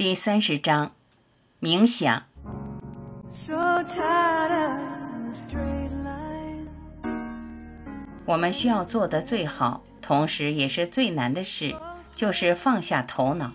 第三十章，冥想。我们需要做的最好，同时也是最难的事，就是放下头脑。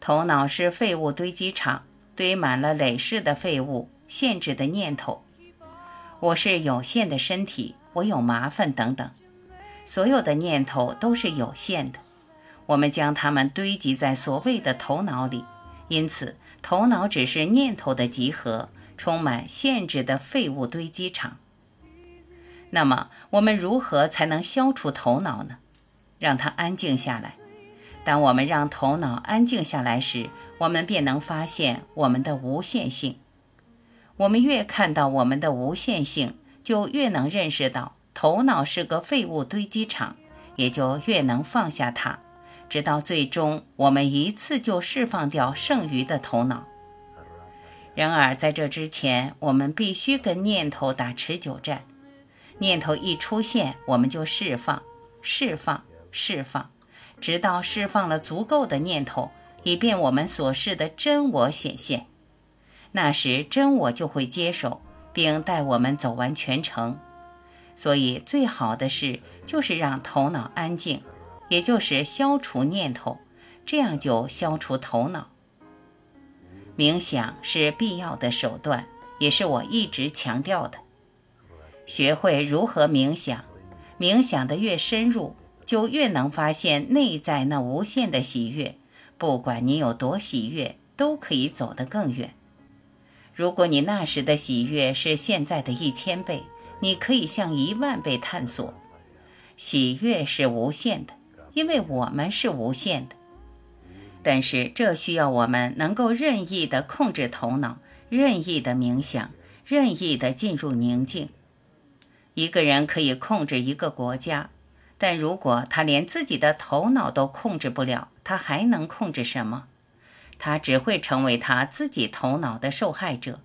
头脑是废物堆积场，堆满了累世的废物、限制的念头。我是有限的身体，我有麻烦等等，所有的念头都是有限的。我们将它们堆积在所谓的头脑里，因此头脑只是念头的集合，充满限制的废物堆积场。那么，我们如何才能消除头脑呢？让它安静下来。当我们让头脑安静下来时，我们便能发现我们的无限性。我们越看到我们的无限性，就越能认识到头脑是个废物堆积场，也就越能放下它，直到最终我们一次就释放掉剩余的头脑。然而，在这之前，我们必须跟念头打持久战。念头一出现，我们就释放、释放、释放，直到释放了足够的念头，以便我们所示的真我显现。那时，真我就会接手，并带我们走完全程。所以，最好的事就是让头脑安静，也就是消除念头，这样就消除头脑。冥想是必要的手段，也是我一直强调的。学会如何冥想，冥想的越深入，就越能发现内在那无限的喜悦。不管你有多喜悦，都可以走得更远。如果你那时的喜悦是现在的一千倍，你可以向一万倍探索。喜悦是无限的，因为我们是无限的。但是这需要我们能够任意的控制头脑，任意的冥想，任意的进入宁静。一个人可以控制一个国家，但如果他连自己的头脑都控制不了，他还能控制什么？他只会成为他自己头脑的受害者。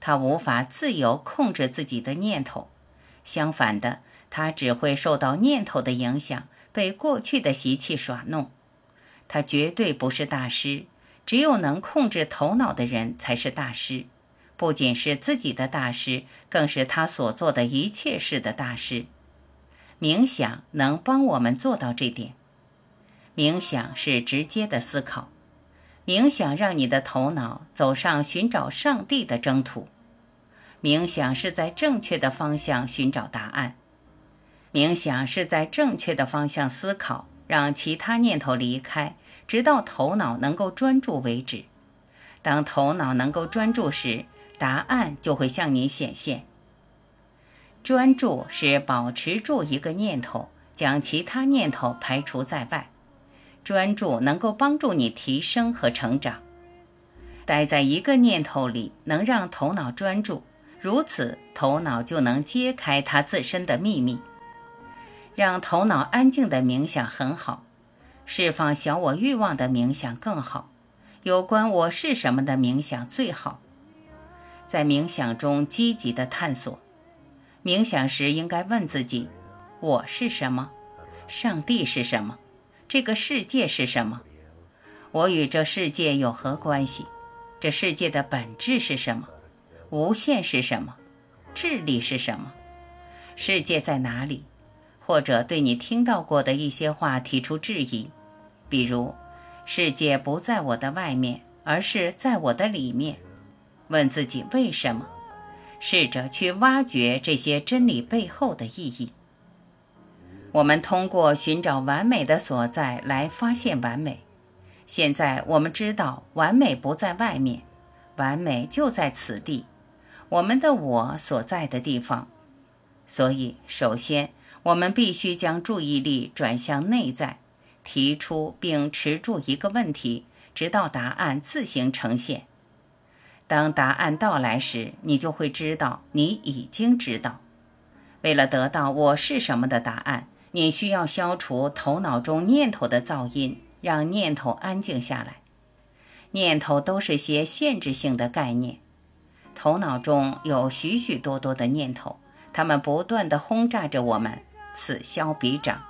他无法自由控制自己的念头，相反的，他只会受到念头的影响，被过去的习气耍弄。他绝对不是大师，只有能控制头脑的人才是大师。不仅是自己的大师，更是他所做的一切事的大师。冥想能帮我们做到这点。冥想是直接的思考，冥想让你的头脑走上寻找上帝的征途。冥想是在正确的方向寻找答案。冥想是在正确的方向思考，让其他念头离开，直到头脑能够专注为止。当头脑能够专注时，答案就会向你显现。专注是保持住一个念头，将其他念头排除在外。专注能够帮助你提升和成长。待在一个念头里，能让头脑专注，如此头脑就能揭开它自身的秘密。让头脑安静的冥想很好，释放小我欲望的冥想更好，有关我是什么的冥想最好。在冥想中积极的探索。冥想时应该问自己：我是什么？上帝是什么？这个世界是什么？我与这世界有何关系？这世界的本质是什么？无限是什么？智力是什么？世界在哪里？或者对你听到过的一些话提出质疑，比如：世界不在我的外面，而是在我的里面。问自己为什么？试着去挖掘这些真理背后的意义。我们通过寻找完美的所在来发现完美。现在我们知道，完美不在外面，完美就在此地，我们的我所在的地方。所以，首先我们必须将注意力转向内在，提出并持住一个问题，直到答案自行呈现。当答案到来时，你就会知道你已经知道。为了得到我是什么的答案，你需要消除头脑中念头的噪音，让念头安静下来。念头都是些限制性的概念，头脑中有许许多多的念头，它们不断地轰炸着我们，此消彼长。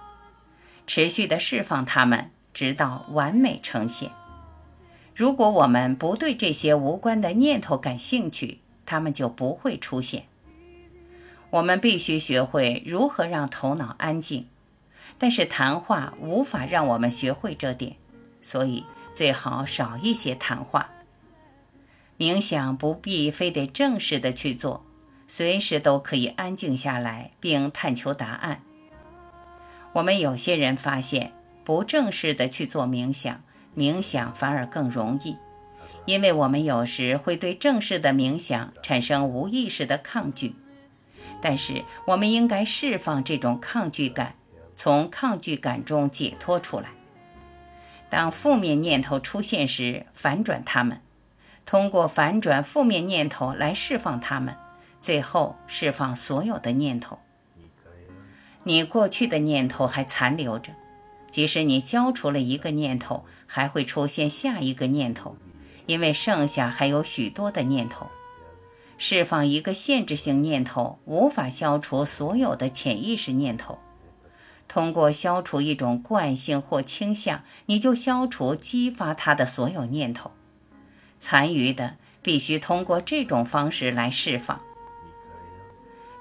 持续的释放它们，直到完美呈现。如果我们不对这些无关的念头感兴趣，它们就不会出现。我们必须学会如何让头脑安静，但是谈话无法让我们学会这点，所以最好少一些谈话。冥想不必非得正式的去做，随时都可以安静下来并探求答案。我们有些人发现，不正式的去做冥想，冥想反而更容易，因为我们有时会对正式的冥想产生无意识的抗拒。但是，我们应该释放这种抗拒感，从抗拒感中解脱出来。当负面念头出现时，反转它们，通过反转负面念头来释放它们，最后释放所有的念头。你过去的念头还残留着，即使你消除了一个念头，还会出现下一个念头，因为剩下还有许多的念头。释放一个限制性念头，无法消除所有的潜意识念头。通过消除一种惯性或倾向，你就消除激发它的所有念头。残余的必须通过这种方式来释放。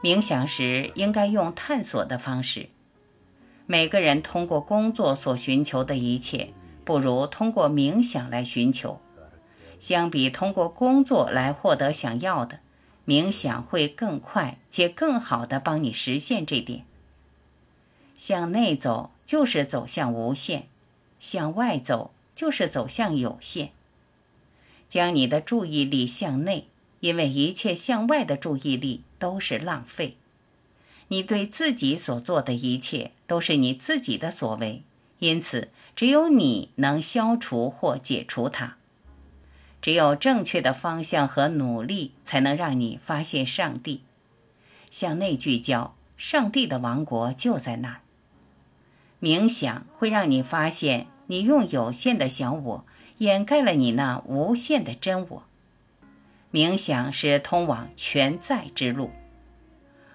冥想时应该用探索的方式。每个人通过工作所寻求的一切，不如通过冥想来寻求。相比通过工作来获得想要的，冥想会更快且更好地帮你实现这点。向内走就是走向无限，向外走就是走向有限。将你的注意力向内，因为一切向外的注意力都是浪费。你对自己所做的一切都是你自己的所为，因此只有你能消除或解除它。只有正确的方向和努力，才能让你发现上帝。向内聚焦，上帝的王国就在那儿。冥想会让你发现，你用有限的小我掩盖了你那无限的真我。冥想是通往全在之路。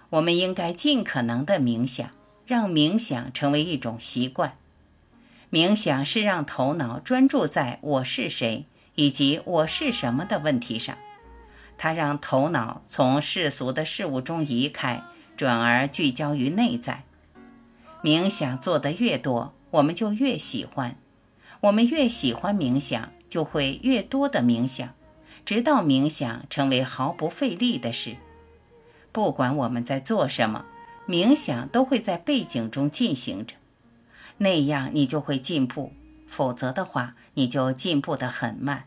我们应该尽可能的冥想，让冥想成为一种习惯。冥想是让头脑专注在我是谁。以及我是什么的问题上，它让头脑从世俗的事物中移开，转而聚焦于内在。冥想做得越多，我们就越喜欢；我们越喜欢冥想，就会越多的冥想，直到冥想成为毫不费力的事。不管我们在做什么，冥想都会在背景中进行着，那样你就会进步。否则的话，你就进步得很慢，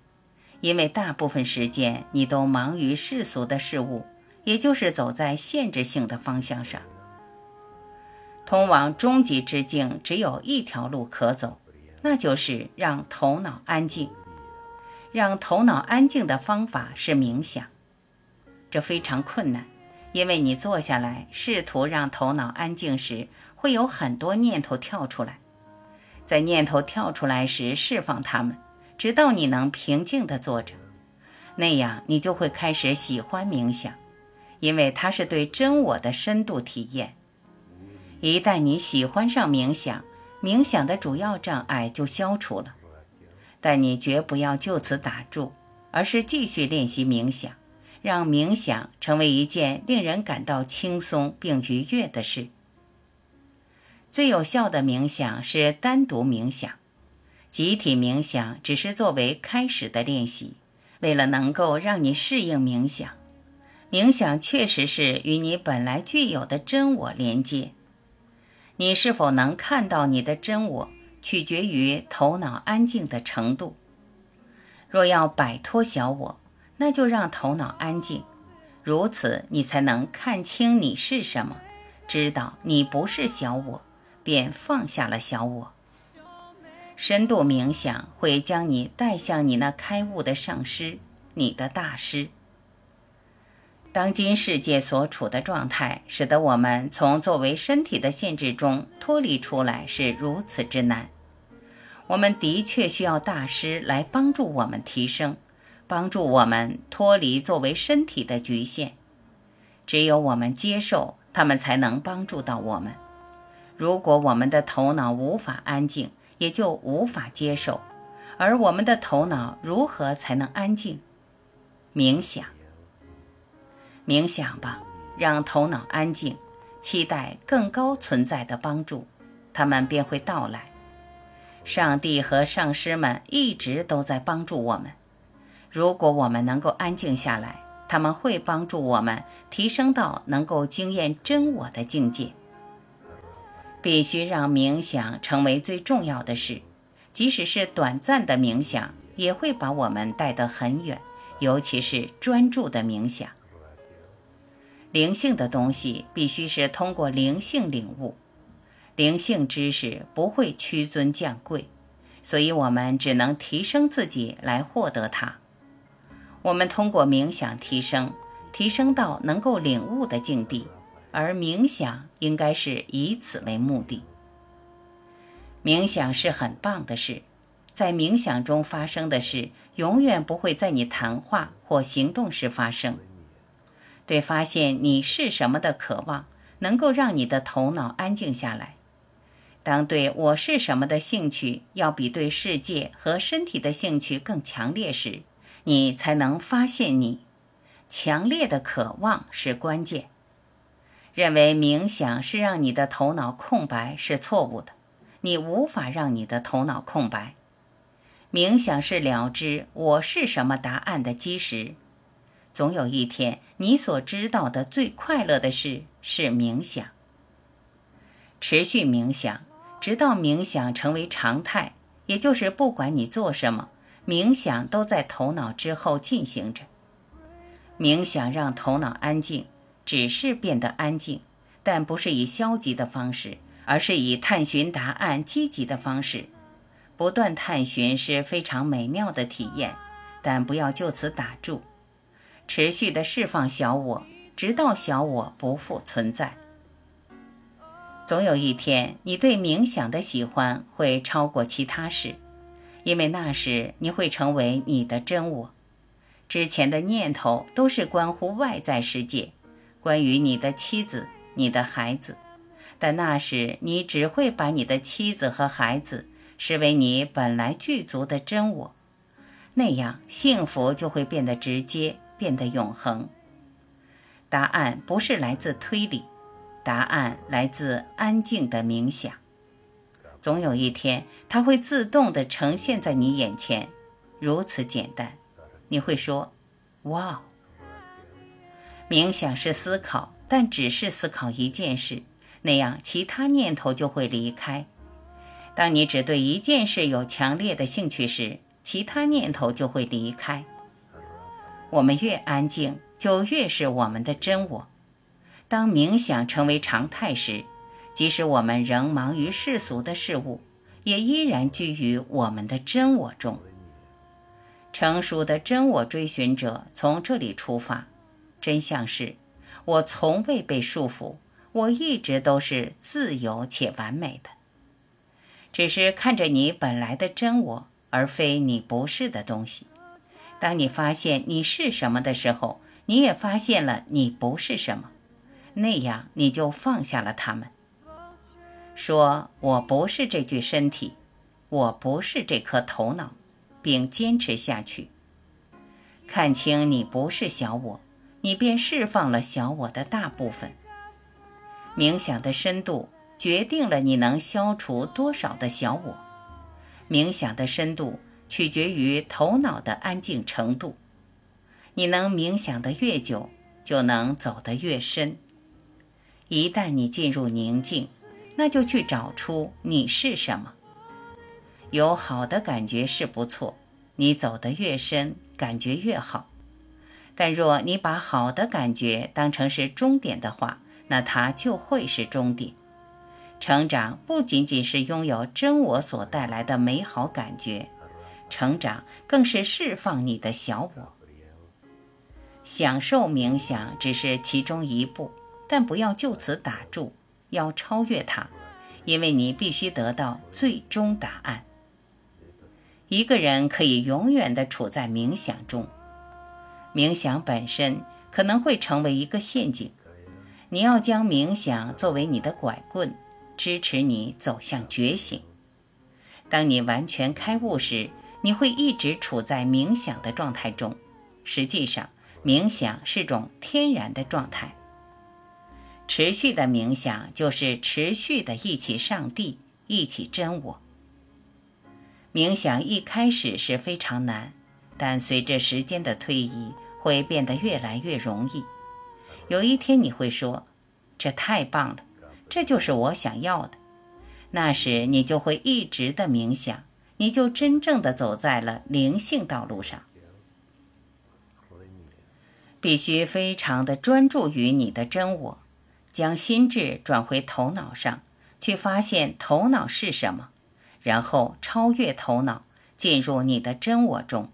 因为大部分时间你都忙于世俗的事物，也就是走在限制性的方向上。通往终极之境只有一条路可走，那就是让头脑安静。让头脑安静的方法是冥想，这非常困难，因为你坐下来试图让头脑安静时，会有很多念头跳出来。在念头跳出来时，释放它们，直到你能平静地坐着。那样，你就会开始喜欢冥想，因为它是对真我的深度体验。一旦你喜欢上冥想，冥想的主要障碍就消除了。但你绝不要就此打住，而是继续练习冥想，让冥想成为一件令人感到轻松并愉悦的事。最有效的冥想是单独冥想，集体冥想只是作为开始的练习。为了能够让你适应冥想，冥想确实是与你本来具有的真我连接。你是否能看到你的真我，取决于头脑安静的程度。若要摆脱小我，那就让头脑安静，如此你才能看清你是什么，知道你不是小我。便放下了小我。深度冥想会将你带向你那开悟的上师，你的大师。当今世界所处的状态，使得我们从作为身体的限制中脱离出来是如此之难。我们的确需要大师来帮助我们提升，帮助我们脱离作为身体的局限。只有我们接受他们，才能帮助到我们。如果我们的头脑无法安静，也就无法接受，而我们的头脑如何才能安静？冥想，冥想吧，让头脑安静，期待更高存在的帮助，他们便会到来。上帝和上师们一直都在帮助我们。如果我们能够安静下来，他们会帮助我们提升到能够经验真我的境界。必须让冥想成为最重要的事，即使是短暂的冥想，也会把我们带得很远。尤其是专注的冥想。灵性的东西必须是通过灵性领悟，灵性知识不会屈尊降贵，所以我们只能提升自己来获得它。我们通过冥想提升，提升到能够领悟的境地，而冥想应该是以此为目的。冥想是很棒的事。在冥想中发生的事，永远不会在你谈话或行动时发生。对发现你是什么的渴望，能够让你的头脑安静下来。当对我是什么的兴趣要比对世界和身体的兴趣更强烈时，你才能发现你强烈的渴望是关键。认为冥想是让你的头脑空白是错误的，你无法让你的头脑空白。冥想是了知我是什么答案的基石。总有一天，你所知道的最快乐的事是冥想。持续冥想，直到冥想成为常态，也就是不管你做什么，冥想都在头脑之后进行着。冥想让头脑安静，只是变得安静，但不是以消极的方式，而是以探寻答案积极的方式。不断探寻是非常美妙的体验，但不要就此打住，持续的释放小我，直到小我不复存在。总有一天，你对冥想的喜欢会超过其他事，因为那时你会成为你的真我。之前的念头都是关乎外在世界，关于你的妻子、你的孩子，但那时你只会把你的妻子和孩子。视为你本来具足的真我，那样幸福就会变得直接，变得永恒。答案不是来自推理，答案来自安静的冥想。总有一天，它会自动地呈现在你眼前，如此简单。你会说：“哇！”冥想是思考，但只是思考一件事，那样其他念头就会离开。当你只对一件事有强烈的兴趣时，其他念头就会离开。我们越安静，就越是我们的真我。当冥想成为常态时，即使我们仍忙于世俗的事物，也依然居于我们的真我中。成熟的真我追寻者从这里出发，真相是：我从未被束缚，我一直都是自由且完美的。只是看着你本来的真我，而非你不是的东西。当你发现你是什么的时候，你也发现了你不是什么，那样你就放下了他们。说我不是这具身体，我不是这颗头脑，并坚持下去。看清你不是小我，你便释放了小我的大部分。冥想的深度。决定了你能消除多少的小我。冥想的深度取决于头脑的安静程度。你能冥想的越久，就能走得越深。一旦你进入宁静，那就去找出你是什么。有好的感觉是不错，你走得越深，感觉越好。但若你把好的感觉当成是终点的话，那它就会是终点。成长不仅仅是拥有真我所带来的美好感觉，成长更是释放你的小我。享受冥想只是其中一步，但不要就此打住，要超越它，因为你必须得到最终答案。一个人可以永远地处在冥想中，冥想本身可能会成为一个陷阱，你要将冥想作为你的拐棍。支持你走向觉醒。当你完全开悟时，你会一直处在冥想的状态中。实际上，冥想是种天然的状态。持续的冥想就是持续的一起上帝，一起真我。冥想一开始是非常难，但随着时间的推移，会变得越来越容易。有一天你会说：“这太棒了，这就是我想要的。”那时你就会一直的冥想，你就真正的走在了灵性道路上。必须非常的专注于你的真我，将心智转回头脑上，去发现头脑是什么，然后超越头脑，进入你的真我中。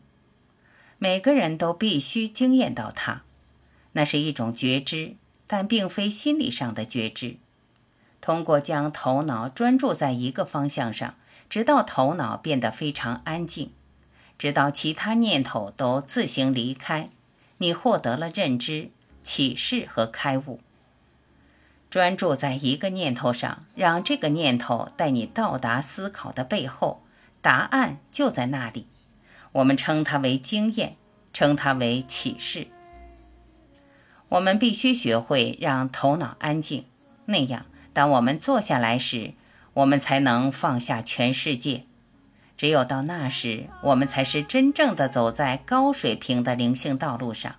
每个人都必须经验到它，那是一种觉知，但并非心理上的觉知。通过将头脑专注在一个方向上，直到头脑变得非常安静，直到其他念头都自行离开。你获得了认知、启示和开悟。专注在一个念头上，让这个念头带你到达思考的背后，答案就在那里。我们称它为经验，称它为启示。我们必须学会让头脑安静，那样，当我们坐下来时，我们才能放下全世界。只有到那时，我们才是真正的走在高水平的灵性道路上。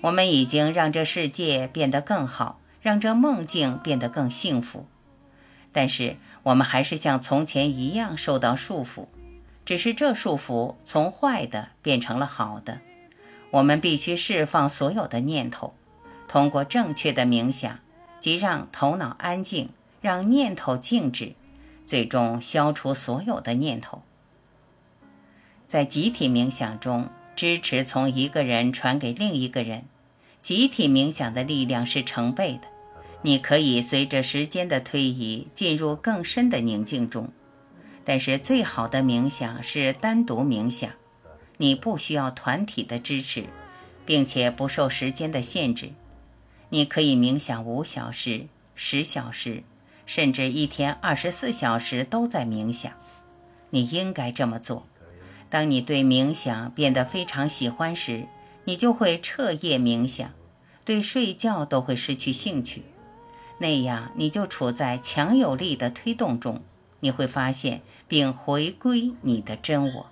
我们已经让这世界变得更好，让这梦境变得更幸福。但是，我们还是像从前一样受到束缚，只是这束缚从坏的变成了好的。我们必须释放所有的念头，通过正确的冥想，即让头脑安静，让念头静止。最终消除所有的念头。在集体冥想中，支持从一个人传给另一个人。集体冥想的力量是成倍的。你可以随着时间的推移进入更深的宁静中，但是最好的冥想是单独冥想。你不需要团体的支持，并且不受时间的限制。你可以冥想五小时、十小时。甚至一天二十四小时都在冥想，你应该这么做。当你对冥想变得非常喜欢时，你就会彻夜冥想，对睡觉都会失去兴趣。那样你就处在强有力的推动中，你会发现并回归你的真我。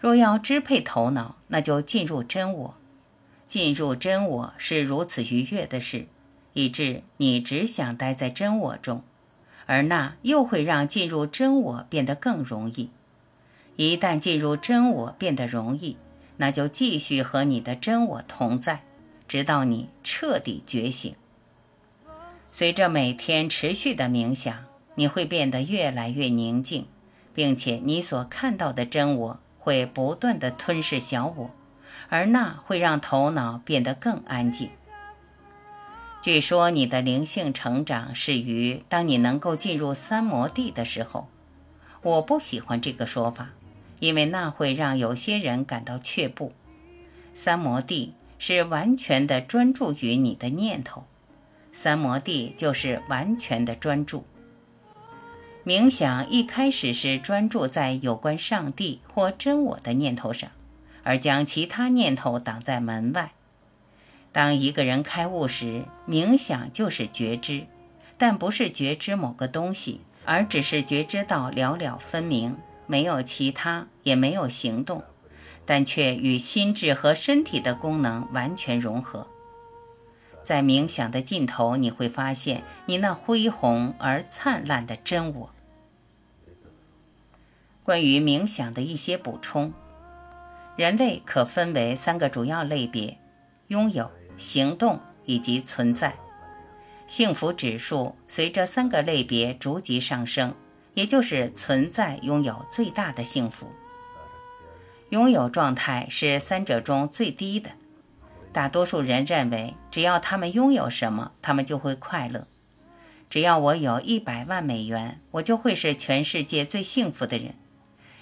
若要支配头脑，那就进入真我。进入真我是如此愉悦的事。以致你只想待在真我中，而那又会让进入真我变得更容易。一旦进入真我变得容易，那就继续和你的真我同在，直到你彻底觉醒。随着每天持续的冥想，你会变得越来越宁静，并且你所看到的真我会不断的吞噬小我，而那会让头脑变得更安静。据说你的灵性成长是于当你能够进入三摩地的时候。我不喜欢这个说法，因为那会让有些人感到却步。三摩地是完全的专注于你的念头，三摩地就是完全的专注。冥想一开始是专注在有关上帝或真我的念头上，而将其他念头挡在门外。当一个人开悟时，冥想就是觉知，但不是觉知某个东西，而只是觉知到了了分明，没有其他，也没有行动，但却与心智和身体的功能完全融合。在冥想的尽头，你会发现你那恢宏而灿烂的真我。关于冥想的一些补充：人类可分为三个主要类别：拥有。行动以及存在，幸福指数随着三个类别逐级上升，也就是存在拥有最大的幸福。拥有状态是三者中最低的，大多数人认为只要他们拥有什么，他们就会快乐。只要我有一百万美元，我就会是全世界最幸福的人。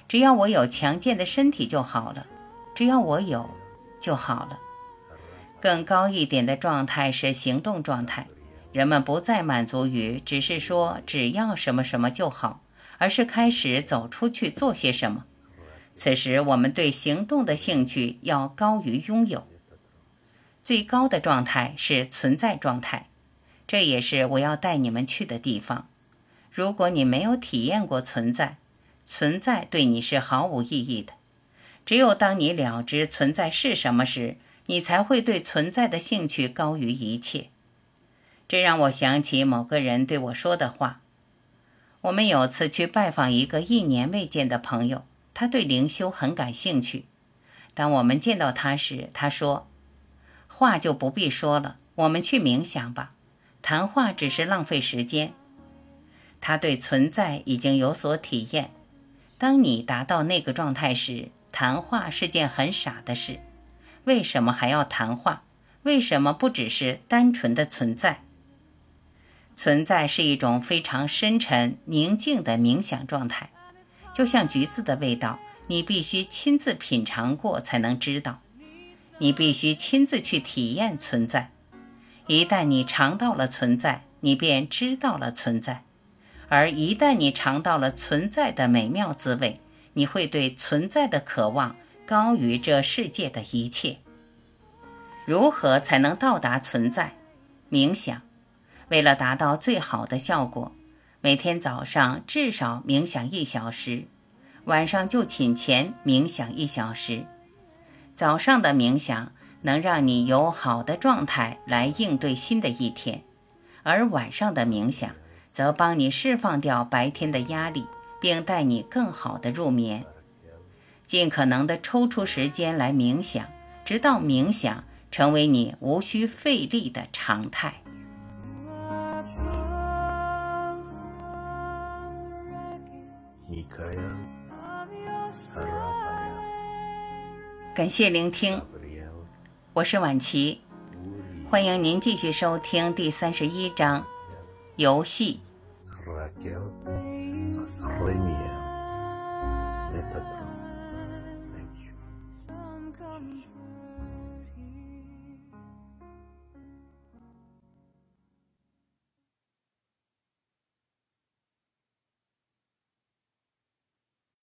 只要我有强健的身体就好了，只要我有就好了。更高一点的状态是行动状态，人们不再满足于只是说只要什么什么就好，而是开始走出去做些什么。此时我们对行动的兴趣要高于拥有。最高的状态是存在状态，这也是我要带你们去的地方。如果你没有体验过存在，存在对你是毫无意义的。只有当你了知存在是什么时，你才会对存在的兴趣高于一切。这让我想起某个人对我说的话。我们有次去拜访一个一年未见的朋友，他对灵修很感兴趣。当我们见到他时，他说：“话就不必说了，我们去冥想吧。谈话只是浪费时间。”他对存在已经有所体验。当你达到那个状态时，谈话是件很傻的事。为什么还要谈话？为什么不只是单纯的存在？存在是一种非常深沉、宁静的冥想状态，就像橘子的味道，你必须亲自品尝过才能知道。你必须亲自去体验存在。一旦你尝到了存在，你便知道了存在。而一旦你尝到了存在的美妙滋味，你会对存在的渴望高于这世界的一切。如何才能到达存在？冥想。为了达到最好的效果，每天早上至少冥想一小时，晚上就寝前冥想一小时。早上的冥想能让你有好的状态来应对新的一天，而晚上的冥想则帮你释放掉白天的压力，并带你更好的入眠。尽可能的抽出时间来冥想，直到冥想成为你无需费力的常态。感谢聆听，我是婉琪，欢迎您继续收听第三十一章游戏。